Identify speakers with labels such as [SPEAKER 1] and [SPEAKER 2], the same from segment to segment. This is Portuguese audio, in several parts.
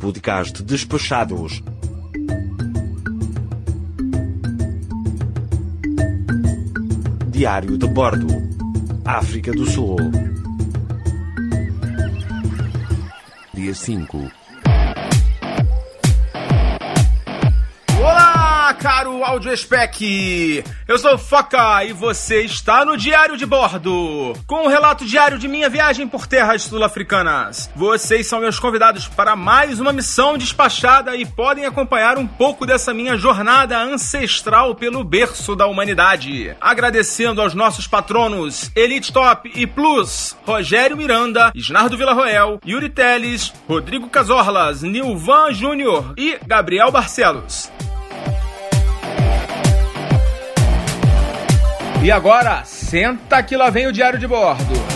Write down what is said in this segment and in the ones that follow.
[SPEAKER 1] Podcast Despachados. Diário de Bordo. África do Sul. Dia 5.
[SPEAKER 2] Caro áudio spec! Eu sou o Foca e você está no Diário de Bordo, com um relato diário de minha viagem por terras sul-africanas. Vocês são meus convidados para mais uma missão despachada e podem acompanhar um pouco dessa minha jornada ancestral pelo berço da humanidade. Agradecendo aos nossos patronos Elite Top e Plus, Rogério Miranda, Isnardo Villarroel, Yuri Teles, Rodrigo Casorlas, Nilvan Júnior e Gabriel Barcelos. E agora, senta que lá vem o diário de bordo.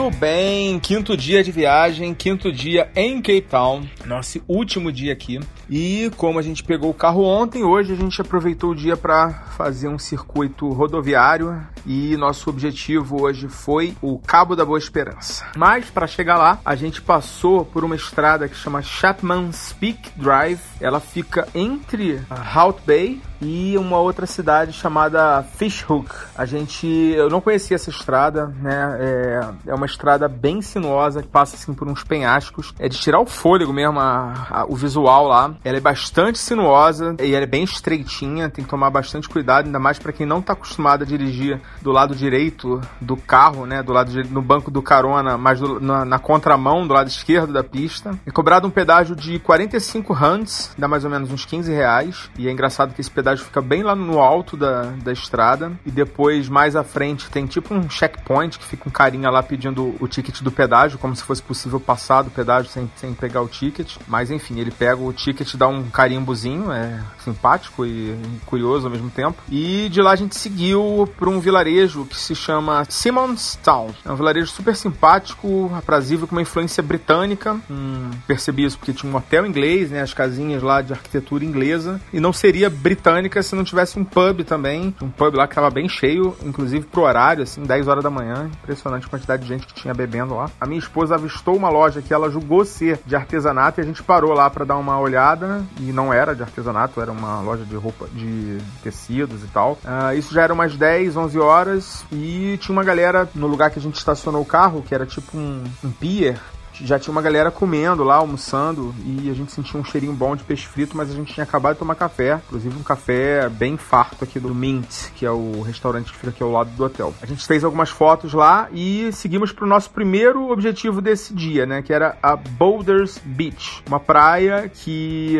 [SPEAKER 2] Muito bem, quinto dia de viagem, quinto dia em Cape Town, nosso último dia aqui. E como a gente pegou o carro ontem, hoje a gente aproveitou o dia para fazer um circuito rodoviário e nosso objetivo hoje foi o Cabo da Boa Esperança. Mas para chegar lá, a gente passou por uma estrada que chama Chapman's Peak Drive. Ela fica entre Hout Bay e uma outra cidade chamada Fishhook. A gente, eu não conhecia essa estrada, né? É, é uma estrada bem sinuosa que passa assim por uns penhascos. É de tirar o fôlego mesmo, a, a, o visual lá. Ela é bastante sinuosa e ela é bem estreitinha. Tem que tomar bastante cuidado, ainda mais para quem não está acostumado a dirigir do lado direito do carro, né? Do lado no banco do carona, mas do, na, na, contramão do lado esquerdo da pista. É cobrado um pedágio de 45 rands, dá mais ou menos uns 15 reais. E é engraçado que esse pedágio fica bem lá no alto da, da estrada. E depois, mais à frente, tem tipo um checkpoint que fica um carinha lá pedindo o ticket do pedágio, como se fosse possível passar do pedágio sem, sem pegar o ticket. Mas enfim, ele pega o ticket, dá um carimbozinho, é simpático e curioso ao mesmo tempo. E de lá a gente seguiu para um vilarejo que se chama Simonstown. É um vilarejo super simpático, aprazível, com uma influência britânica. Hum, percebi isso porque tinha um hotel inglês, né, as casinhas lá de arquitetura inglesa. E não seria britânica se não tivesse um pub também. Um pub lá que estava bem cheio, inclusive pro horário, assim, 10 horas da manhã. Impressionante a quantidade de gente que tinha bebendo lá. A minha esposa avistou uma loja que ela julgou ser de artesanato e a gente parou lá para dar uma olhada. E não era de artesanato, era uma loja de roupa, de tecidos e tal. Uh, isso já era umas 10, 11 horas e tinha uma galera no lugar que a gente estacionou o carro, que era tipo um, um pier, já tinha uma galera comendo lá, almoçando, e a gente sentia um cheirinho bom de peixe frito, mas a gente tinha acabado de tomar café, inclusive um café bem farto aqui do Mint, que é o restaurante que fica aqui ao lado do hotel. A gente fez algumas fotos lá e seguimos para o nosso primeiro objetivo desse dia, né, que era a Boulders Beach, uma praia que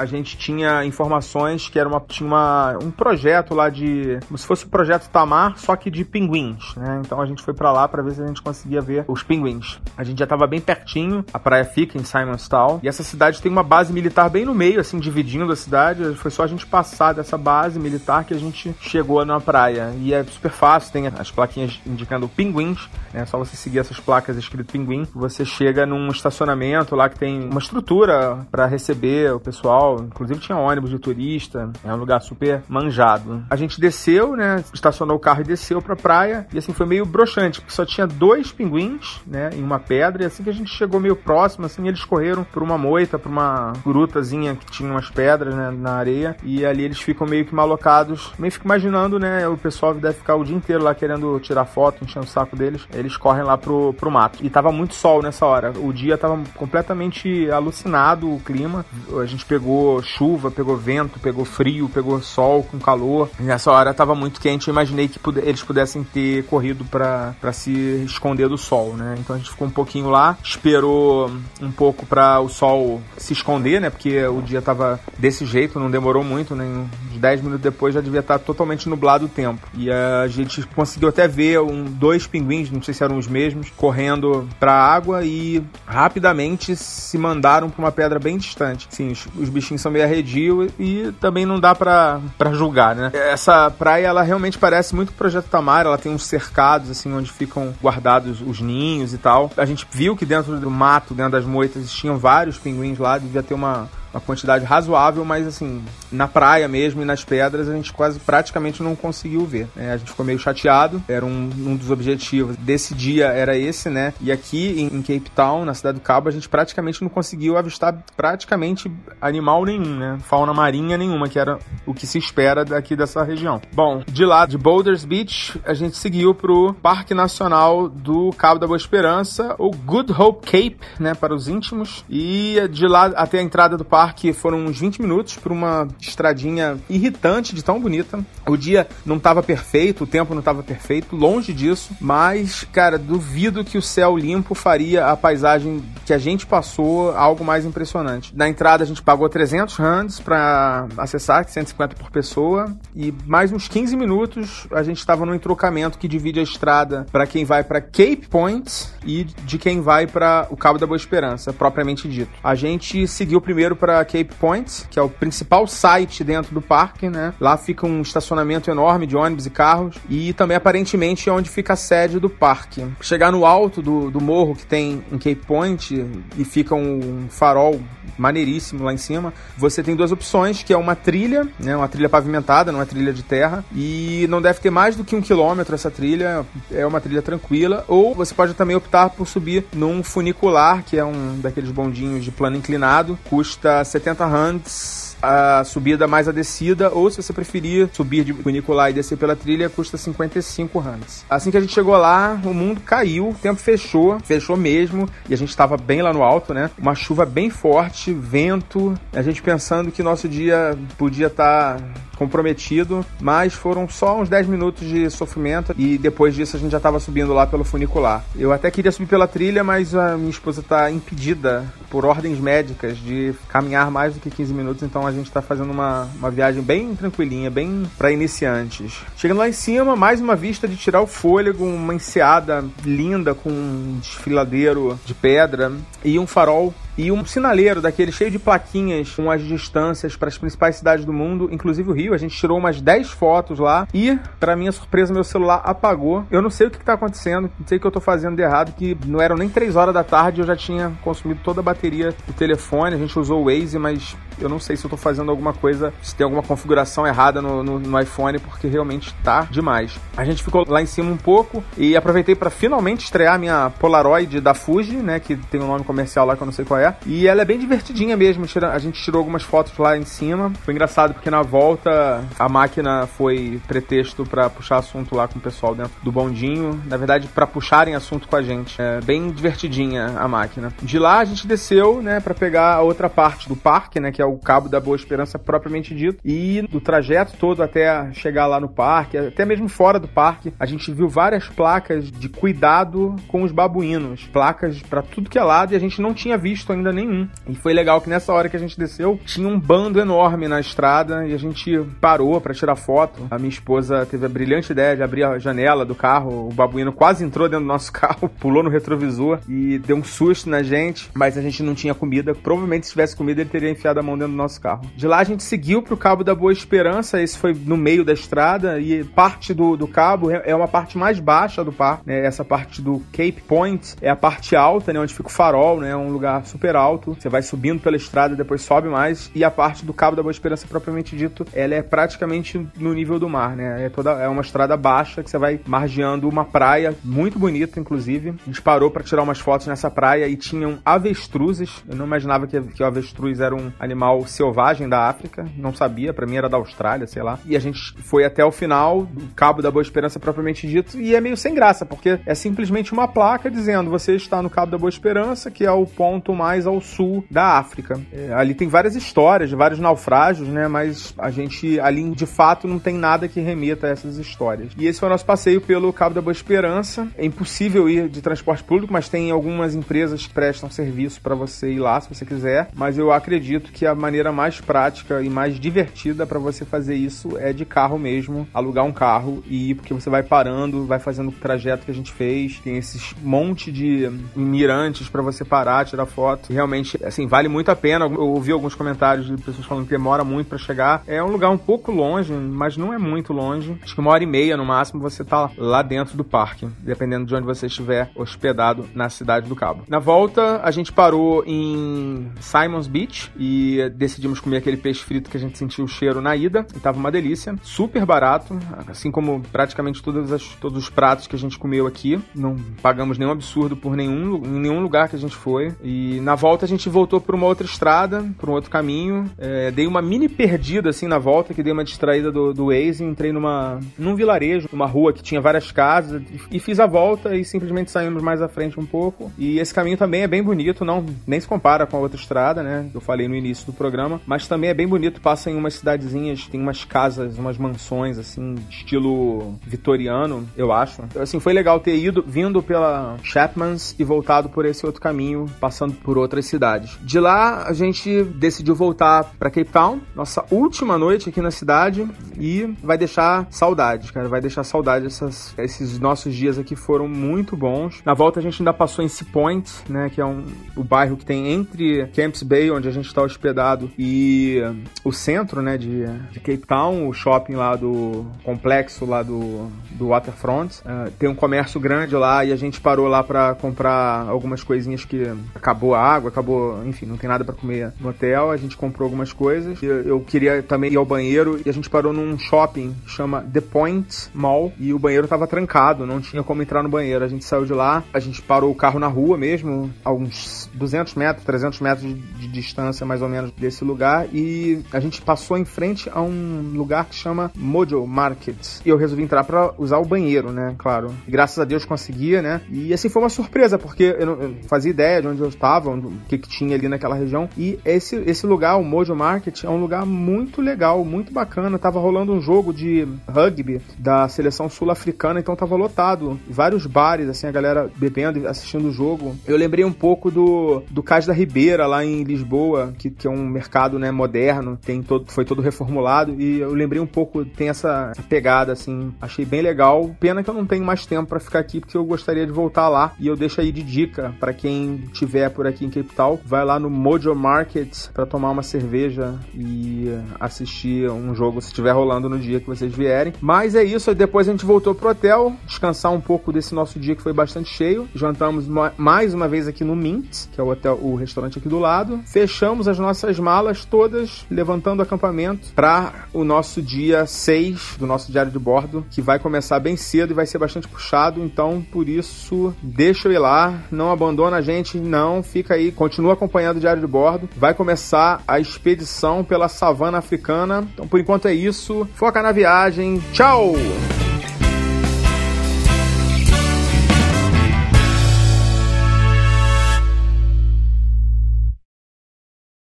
[SPEAKER 2] a gente tinha informações que era uma, tinha uma, um projeto lá de, como se fosse o projeto Tamar, só que de pinguins, né, então a gente foi para lá para ver se a gente conseguia ver os pinguins. A gente já estava bem pertinho. A praia fica em Simonstown. E essa cidade tem uma base militar bem no meio, assim, dividindo a cidade. Foi só a gente passar dessa base militar que a gente chegou na praia. E é super fácil, tem as plaquinhas indicando pinguins. É só você seguir essas placas escrito pinguim. Você chega num estacionamento lá que tem uma estrutura para receber o pessoal. Inclusive tinha ônibus de turista. É um lugar super manjado. A gente desceu, né? Estacionou o carro e desceu pra praia. E assim, foi meio broxante, porque só tinha dois pinguins, né? Em uma pedra. E assim que a gente chegou meio próximo, assim, eles correram por uma moita, por uma grutazinha que tinha umas pedras, né, na areia, e ali eles ficam meio que malocados. Meio fico imaginando, né, o pessoal deve ficar o dia inteiro lá querendo tirar foto, enchendo o saco deles. Eles correm lá pro, pro mato. E tava muito sol nessa hora. O dia tava completamente alucinado, o clima. A gente pegou chuva, pegou vento, pegou frio, pegou sol com calor. Nessa hora tava muito quente. Eu imaginei que eles pudessem ter corrido para se esconder do sol, né? Então a gente ficou um pouquinho lá, esperou um pouco para o sol se esconder, né? Porque o dia tava desse jeito, não demorou muito, nem né? 10 minutos depois já devia estar totalmente nublado o tempo. E a gente conseguiu até ver um, dois pinguins, não sei se eram os mesmos, correndo para a água e rapidamente se mandaram para uma pedra bem distante. Sim, os, os, bichinhos são meio arredios e também não dá para julgar, né? Essa praia, ela realmente parece muito o Projeto Tamar, ela tem uns cercados, assim, onde ficam guardados os ninhos e tal. A gente viu que dentro do mato, dentro das moitas, tinham vários pinguins lá, devia ter uma uma quantidade razoável, mas assim, na praia mesmo e nas pedras a gente quase praticamente não conseguiu ver. Né? A gente ficou meio chateado, era um, um, dos objetivos desse dia era esse, né? E aqui em, em, Cape Town, na cidade do Cabo, a gente praticamente não conseguiu avistar praticamente animal nenhum, né? Fauna marinha nenhuma, que era o que se espera daqui dessa região. Bom, de lá de Boulders Beach, a gente seguiu pro Parque Nacional do Cabo da Boa Esperança, o Good Hope Cape, né, para os íntimos. E de lá até a entrada do parque foram uns 20 minutos por uma estradinha irritante de tão bonita. O dia não estava perfeito, o tempo não estava perfeito, longe disso, mas, cara, duvido que o céu limpo faria a paisagem que a gente passou algo mais impressionante. Na entrada a gente pagou 300 rands para acessar, 150 por pessoa, e mais uns 15 minutos a gente estava no entrocamento que divide a estrada para quem vai para Cape Point e de quem vai para o Cabo da Boa Esperança, propriamente dito. A gente seguiu primeiro para Cape Point, que é o principal site dentro do parque, né? Lá fica um estacionamento enorme de ônibus e carros e também aparentemente é onde fica a sede do parque. Chegar no alto do, do morro que tem em Cape Point e fica um farol maneiríssimo lá em cima, você tem duas opções, que é uma trilha, né? Uma trilha pavimentada, não é trilha de terra, e não deve ter mais do que um quilômetro essa trilha, é uma trilha tranquila, ou você pode também optar por subir num funicular, que é um daqueles bondinhos de plano inclinado, custa 70 rands a subida mais a descida, ou se você preferir subir de funicular e descer pela trilha, custa 55 rands. Assim que a gente chegou lá, o mundo caiu, o tempo fechou, fechou mesmo, e a gente estava bem lá no alto, né? Uma chuva bem forte, vento, a gente pensando que nosso dia podia estar tá comprometido, mas foram só uns 10 minutos de sofrimento e depois disso a gente já estava subindo lá pelo funicular. Eu até queria subir pela trilha, mas a minha esposa está impedida por ordens médicas de caminhar mais do que 15 minutos, então a gente está fazendo uma, uma viagem bem tranquilinha, bem para iniciantes. Chegando lá em cima, mais uma vista de tirar o fôlego, uma enseada linda com um desfiladeiro de pedra e um farol e um sinaleiro daquele cheio de plaquinhas com as distâncias para as principais cidades do mundo, inclusive o Rio. A gente tirou umas 10 fotos lá e, para minha surpresa, meu celular apagou. Eu não sei o que, está acontecendo, não sei o que eu estou fazendo de errado, que não eram nem 3 horas da tarde eu já tinha consumido toda a bateria do telefone. A gente usou o Waze, mas eu não sei se eu estou fazendo alguma coisa, se tem alguma configuração errada no, no, no iPhone, porque realmente está demais. A gente ficou lá em cima um pouco e aproveitei para finalmente estrear minha Polaroid da Fuji, né, que tem um nome comercial lá que eu não sei qual é e ela é bem divertidinha mesmo. A gente tirou algumas fotos lá em cima. Foi engraçado porque na volta a máquina foi pretexto para puxar assunto lá com o pessoal dentro do bondinho. Na verdade, para puxarem assunto com a gente. É bem divertidinha a máquina. De lá a gente desceu, né, para pegar a outra parte do parque, né, que é o Cabo da Boa Esperança propriamente dito. E do trajeto todo até chegar lá no parque, até mesmo fora do parque, a gente viu várias placas de cuidado com os babuínos. Placas para tudo que é lado e a gente não tinha visto ainda nenhum. E foi legal que nessa hora que a gente desceu, tinha um bando enorme na estrada e a gente parou para tirar foto. A minha esposa teve a brilhante ideia de abrir a janela do carro. O babuíno quase entrou dentro do nosso carro, pulou no retrovisor e deu um susto na gente, mas a gente não tinha comida. Provavelmente se tivesse comida, ele teria enfiado a mão dentro do nosso carro. De lá a gente seguiu pro Cabo da Boa Esperança, esse foi no meio da estrada e parte do, do cabo é uma parte mais baixa do parque, né? Essa parte do Cape Point é a parte alta, né? Onde fica o farol, né? Um lugar super alto. Você vai subindo pela estrada, depois sobe mais. E a parte do Cabo da Boa Esperança, propriamente dito, ela é praticamente no nível do mar, né? É, toda, é uma estrada baixa que você vai margeando uma praia muito bonita, inclusive. A gente parou para tirar umas fotos nessa praia e tinham avestruzes. Eu não imaginava que, que o avestruz era um animal selvagem da África. Não sabia, para mim era da Austrália, sei lá. E a gente foi até o final do Cabo da Boa Esperança, propriamente dito, e é meio sem graça, porque é simplesmente uma placa dizendo você está no Cabo da Boa Esperança, que é o ponto mais ao sul da África. É, ali tem várias histórias vários naufrágios, né? Mas a gente ali de fato não tem nada que remeta a essas histórias. E esse foi o nosso passeio pelo Cabo da Boa Esperança. É impossível ir de transporte público, mas tem algumas empresas que prestam serviço para você ir lá se você quiser. Mas eu acredito que a maneira mais prática e mais divertida para você fazer isso é de carro mesmo, alugar um carro e ir, porque você vai parando, vai fazendo o trajeto que a gente fez. Tem esses monte de mirantes para você parar, tirar foto Realmente, assim, vale muito a pena. Eu ouvi alguns comentários de pessoas falando que demora muito para chegar. É um lugar um pouco longe, mas não é muito longe. Acho que uma hora e meia no máximo você tá lá dentro do parque, dependendo de onde você estiver hospedado na cidade do Cabo. Na volta, a gente parou em Simons Beach e decidimos comer aquele peixe frito que a gente sentiu o cheiro na ida. E tava uma delícia, super barato, assim como praticamente todas as, todos os pratos que a gente comeu aqui. Não pagamos nenhum absurdo por nenhum, em nenhum lugar que a gente foi. E na volta a gente voltou por uma outra estrada, por um outro caminho. É, dei uma mini perdida assim na volta, que dei uma distraída do, do Waze. Entrei numa, num vilarejo, numa rua que tinha várias casas e, e fiz a volta e simplesmente saímos mais à frente um pouco. E esse caminho também é bem bonito, não nem se compara com a outra estrada, né? Eu falei no início do programa, mas também é bem bonito. Passa em umas cidadezinhas, tem umas casas, umas mansões assim, estilo vitoriano, eu acho. Assim, foi legal ter ido, vindo pela Chapman's e voltado por esse outro caminho, passando por outras cidades. De lá a gente decidiu voltar para Cape Town, nossa última noite aqui na cidade e vai deixar saudade, cara, vai deixar saudade essas, esses nossos dias aqui foram muito bons. Na volta a gente ainda passou em Sea Point, né, que é um, o bairro que tem entre Camps Bay, onde a gente está hospedado, e o centro, né, de, de, Cape Town, o shopping lá do complexo lá do, do Waterfront. Uh, tem um comércio grande lá e a gente parou lá para comprar algumas coisinhas que acabou a água, acabou, enfim, não tem nada para comer no hotel. A gente comprou algumas coisas. Eu, eu queria também ir ao banheiro e a gente parou num shopping que chama The Point Mall e o banheiro tava trancado, não tinha como entrar no banheiro. A gente saiu de lá, a gente parou o carro na rua mesmo, a uns 200 metros, 300 metros de, de distância mais ou menos desse lugar e a gente passou em frente a um lugar que chama Mojo Market. E eu resolvi entrar para usar o banheiro, né? Claro. E graças a Deus conseguia, né? E assim foi uma surpresa, porque eu não eu fazia ideia de onde eu estava, o que, que tinha ali naquela região. E esse, esse lugar, o Mojo Market, é um lugar muito legal, muito bacana. Tava rolando um jogo de rugby da seleção sul-africana, então tava lotado. Vários bares, assim, a galera bebendo e assistindo o jogo. Eu lembrei um pouco do, do Cais da Ribeira, lá em Lisboa, que, que é um mercado né, moderno, tem todo, foi todo reformulado. E eu lembrei um pouco, tem essa, essa pegada, assim, achei bem legal. Pena que eu não tenho mais tempo para ficar aqui, porque eu gostaria de voltar lá. E eu deixo aí de dica para quem tiver por aqui em Cape Town, vai lá no Mojo Market para tomar uma cerveja e assistir um jogo se estiver rolando no dia que vocês vierem. Mas é isso, depois a gente voltou pro hotel, descansar um pouco desse nosso dia que foi bastante cheio. Jantamos mais uma vez aqui no Mint, que é o hotel, o restaurante aqui do lado. Fechamos as nossas malas todas, levantando acampamento para o nosso dia 6 do nosso diário de bordo, que vai começar bem cedo e vai ser bastante puxado. Então, por isso, deixa eu ir lá, não abandona a gente, não, fica aí, continua acompanhando o diário de bordo. Vai começar a expedição pela savana africana. Então, por enquanto é isso. Foca na viagem. Tchau!